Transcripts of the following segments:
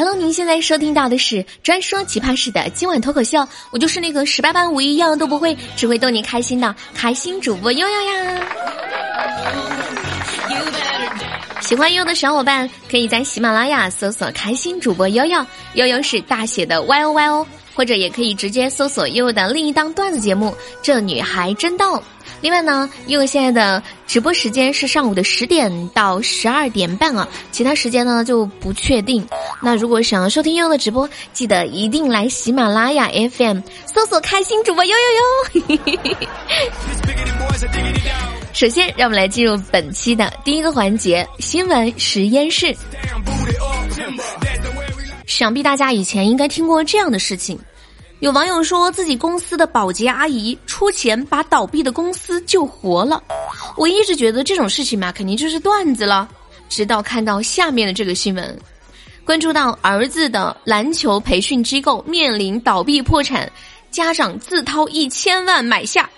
Hello，您现在收听到的是专说奇葩事的今晚脱口秀，我就是那个十八般武艺样样都不会，只会逗你开心的开心主播悠悠呀。喜欢悠的小伙伴可以在喜马拉雅搜索“开心主播悠悠”，悠悠是大写的 Y O Y O，或者也可以直接搜索悠悠的另一档段子节目《这女孩真逗》。另外呢，因为现在的直播时间是上午的十点到十二点半啊，其他时间呢就不确定。那如果想要收听悠悠的直播，记得一定来喜马拉雅 FM 搜索“开心主播悠悠悠”。首先，让我们来进入本期的第一个环节——新闻实验室。想必大家以前应该听过这样的事情。有网友说自己公司的保洁阿姨出钱把倒闭的公司救活了。我一直觉得这种事情嘛，肯定就是段子了。直到看到下面的这个新闻，关注到儿子的篮球培训机构面临倒闭破产，家长自掏一千万买下。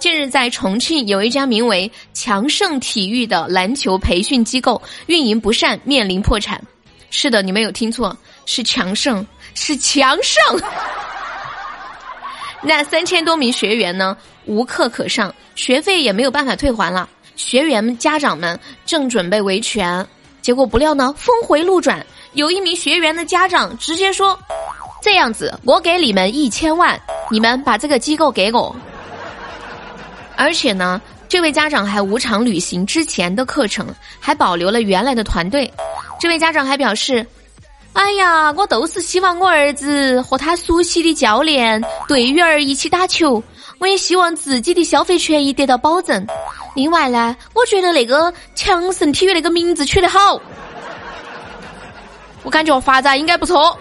近日在重庆有一家名为强盛体育的篮球培训机构运营不善，面临破产。是的，你没有听错，是强盛，是强盛。那三千多名学员呢，无课可上，学费也没有办法退还了。学员们、家长们正准备维权，结果不料呢，峰回路转，有一名学员的家长直接说：“这样子，我给你们一千万，你们把这个机构给我。”而且呢，这位家长还无偿履行之前的课程，还保留了原来的团队。这位家长还表示。哎呀，我都是希望我儿子和他熟悉的教练、队员儿一起打球，我也希望自己的消费权益得到保证。另外呢，我觉得那个强盛体育那个名字取得好，我感觉发展应该不错。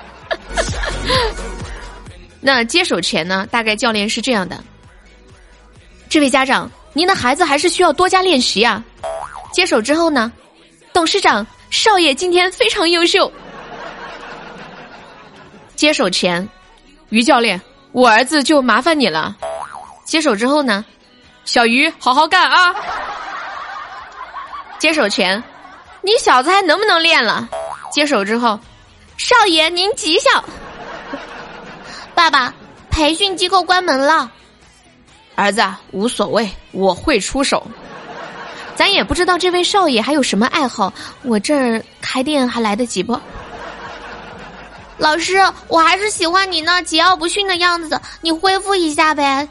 那接手前呢，大概教练是这样的：这位家长，您的孩子还是需要多加练习啊。接手之后呢，董事长。少爷今天非常优秀。接手前，于教练，我儿子就麻烦你了。接手之后呢，小于好好干啊。接手前，你小子还能不能练了？接手之后，少爷您吉祥。爸爸，培训机构关门了。儿子无所谓，我会出手。咱也不知道这位少爷还有什么爱好，我这儿开店还来得及不？老师，我还是喜欢你那桀骜不驯的样子，你恢复一下呗。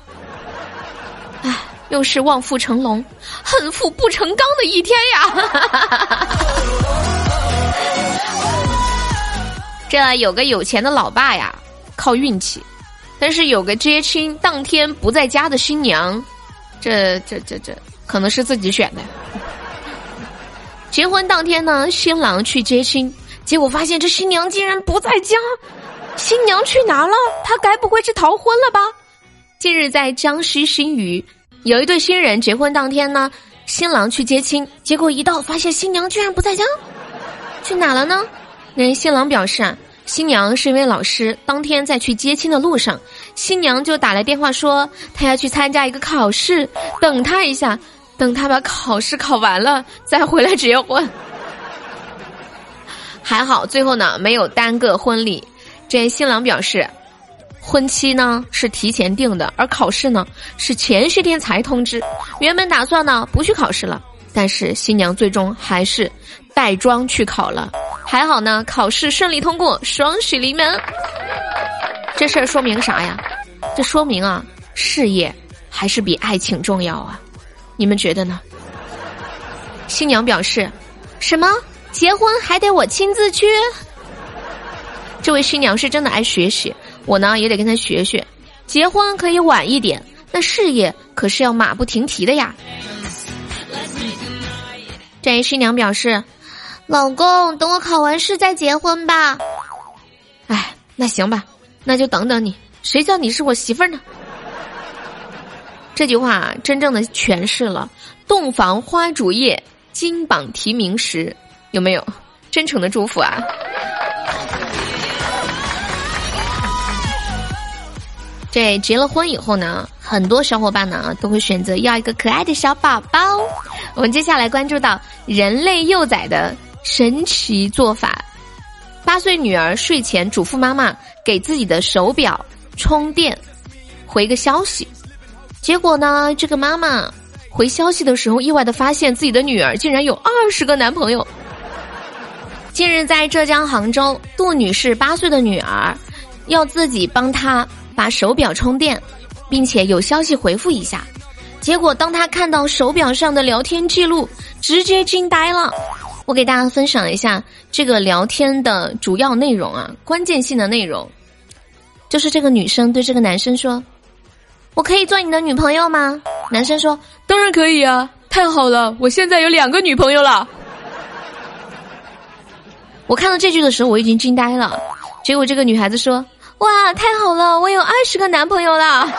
唉，又是望父成龙，恨父不成钢的一天呀！这有个有钱的老爸呀，靠运气；但是有个接亲当天不在家的新娘，这这这这。可能是自己选的。结婚当天呢，新郎去接亲，结果发现这新娘竟然不在家。新娘去哪了？她该不会是逃婚了吧？近日在江西新余，有一对新人结婚当天呢，新郎去接亲，结果一到发现新娘居然不在家，去哪了呢？那新郎表示啊，新娘是一位老师，当天在去接亲的路上，新娘就打来电话说她要去参加一个考试，等他一下。等他把考试考完了再回来结婚，还好最后呢没有耽搁婚礼。这新郎表示，婚期呢是提前定的，而考试呢是前些天才通知。原本打算呢不去考试了，但是新娘最终还是带妆去考了。还好呢，考试顺利通过，双喜临门。这事儿说明啥呀？这说明啊，事业还是比爱情重要啊。你们觉得呢？新娘表示：“什么结婚还得我亲自去？”这位新娘是真的爱学习，我呢也得跟她学学。结婚可以晚一点，那事业可是要马不停蹄的呀。这位新娘表示：“老公，等我考完试再结婚吧。”哎，那行吧，那就等等你。谁叫你是我媳妇儿呢？这句话真正的诠释了“洞房花烛夜，金榜题名时”，有没有？真诚的祝福啊！这结了婚以后呢，很多小伙伴呢都会选择要一个可爱的小宝宝。我们接下来关注到人类幼崽的神奇做法。八岁女儿睡前嘱咐妈妈给自己的手表充电，回个消息。结果呢，这个妈妈回消息的时候，意外的发现自己的女儿竟然有二十个男朋友。近日，在浙江杭州，杜女士八岁的女儿要自己帮她把手表充电，并且有消息回复一下。结果，当她看到手表上的聊天记录，直接惊呆了。我给大家分享一下这个聊天的主要内容啊，关键性的内容，就是这个女生对这个男生说：“我可以做你的女朋友吗？”男生说：“当然可以啊，太好了，我现在有两个女朋友了。”我看到这句的时候，我已经惊呆了。结果这个女孩子说：“哇，太好了，我有二十个男朋友了。”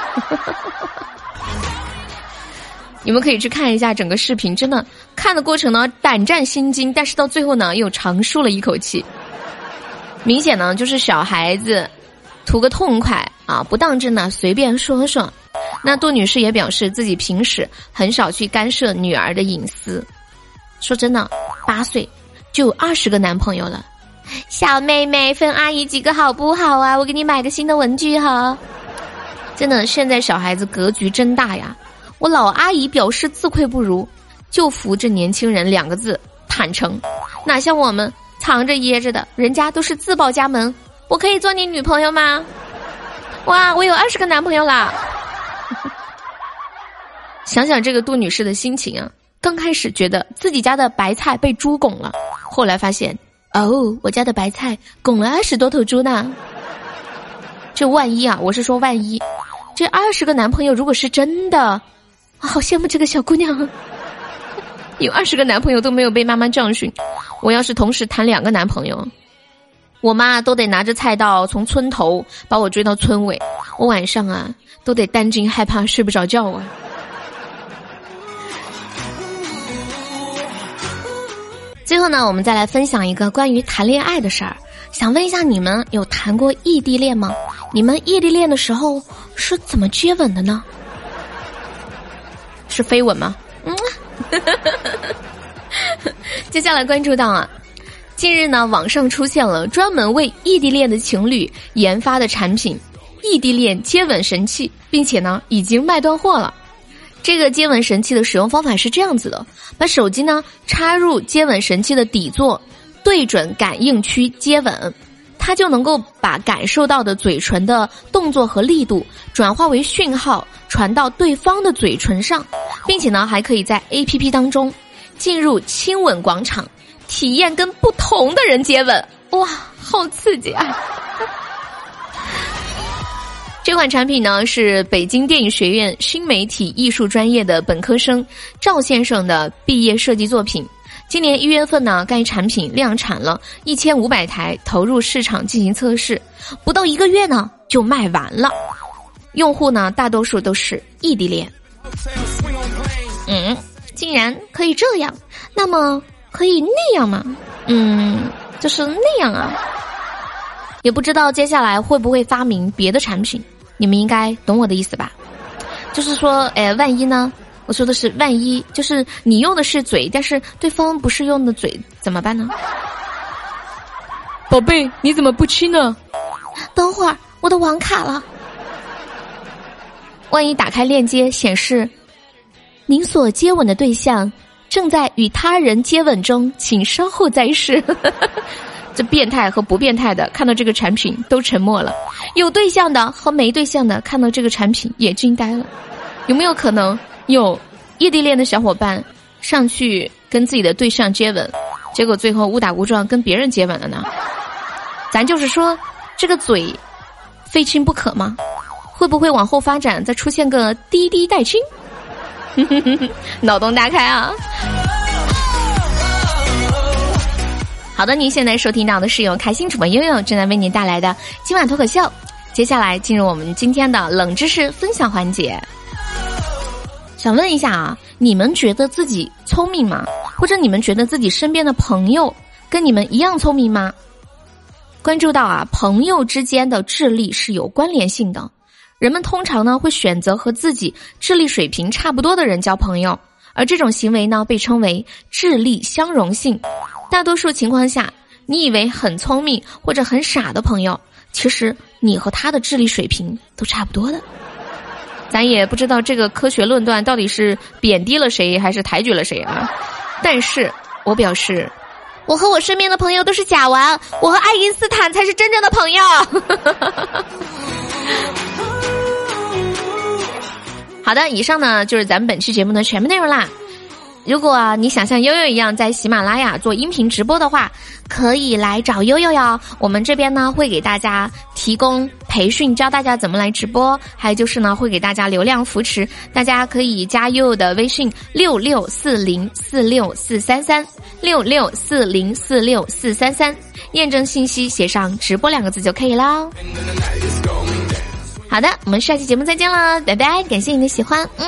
你们可以去看一下整个视频，真的看的过程呢胆战心惊，但是到最后呢又长舒了一口气。明显呢就是小孩子图个痛快啊，不当真呢随便说说。那杜女士也表示自己平时很少去干涉女儿的隐私。说真的，八岁。就有二十个男朋友了，小妹妹分阿姨几个好不好啊？我给你买个新的文具哈。真的，现在小孩子格局真大呀！我老阿姨表示自愧不如，就服这年轻人两个字：坦诚。哪像我们藏着掖着的，人家都是自报家门。我可以做你女朋友吗？哇，我有二十个男朋友啦！想想这个杜女士的心情啊。刚开始觉得自己家的白菜被猪拱了，后来发现，哦，我家的白菜拱了二十多头猪呢。这万一啊，我是说万一，这二十个男朋友如果是真的，好羡慕这个小姑娘，有二十个男朋友都没有被妈妈教训。我要是同时谈两个男朋友，我妈都得拿着菜刀从村头把我追到村尾，我晚上啊都得担惊害怕睡不着觉啊。最后呢，我们再来分享一个关于谈恋爱的事儿。想问一下，你们有谈过异地恋吗？你们异地恋的时候是怎么接吻的呢？是飞吻吗？嗯。接下来关注到啊，近日呢，网上出现了专门为异地恋的情侣研发的产品——异地恋接吻神器，并且呢，已经卖断货了。这个接吻神器的使用方法是这样子的：把手机呢插入接吻神器的底座，对准感应区接吻，它就能够把感受到的嘴唇的动作和力度转化为讯号，传到对方的嘴唇上，并且呢还可以在 A P P 当中进入亲吻广场，体验跟不同的人接吻。哇，好刺激啊！这款产品呢是北京电影学院新媒体艺术专业的本科生赵先生的毕业设计作品。今年一月份呢，该产品量产了一千五百台，投入市场进行测试，不到一个月呢就卖完了。用户呢大多数都是异地恋。嗯，竟然可以这样，那么可以那样吗？嗯，就是那样啊。也不知道接下来会不会发明别的产品。你们应该懂我的意思吧？就是说，哎，万一呢？我说的是万一，就是你用的是嘴，但是对方不是用的嘴，怎么办呢？宝贝，你怎么不亲呢？等会儿我的网卡了。万一打开链接显示，您所接吻的对象正在与他人接吻中，请稍后再试。这变态和不变态的看到这个产品都沉默了，有对象的和没对象的看到这个产品也惊呆了。有没有可能有异地恋的小伙伴上去跟自己的对象接吻，结果最后误打误撞跟别人接吻了呢？咱就是说，这个嘴非亲不可吗？会不会往后发展再出现个滴滴代亲？脑洞大开啊！好的，您现在收听到的是由开心主播悠悠正在为您带来的今晚脱口秀。接下来进入我们今天的冷知识分享环节。想问一下啊，你们觉得自己聪明吗？或者你们觉得自己身边的朋友跟你们一样聪明吗？关注到啊，朋友之间的智力是有关联性的。人们通常呢会选择和自己智力水平差不多的人交朋友，而这种行为呢被称为智力相容性。大多数情况下，你以为很聪明或者很傻的朋友，其实你和他的智力水平都差不多的。咱也不知道这个科学论断到底是贬低了谁还是抬举了谁啊？但是我表示，我和我身边的朋友都是假玩，我和爱因斯坦才是真正的朋友。好的，以上呢就是咱们本期节目的全部内容啦。如果你想像悠悠一样在喜马拉雅做音频直播的话，可以来找悠悠哟。我们这边呢会给大家提供培训，教大家怎么来直播，还有就是呢会给大家流量扶持。大家可以加悠悠的微信六六四零四六四三三六六四零四六四三三，验证信息写上直播两个字就可以了。好的，我们下期节目再见了，拜拜！感谢你的喜欢，嗯。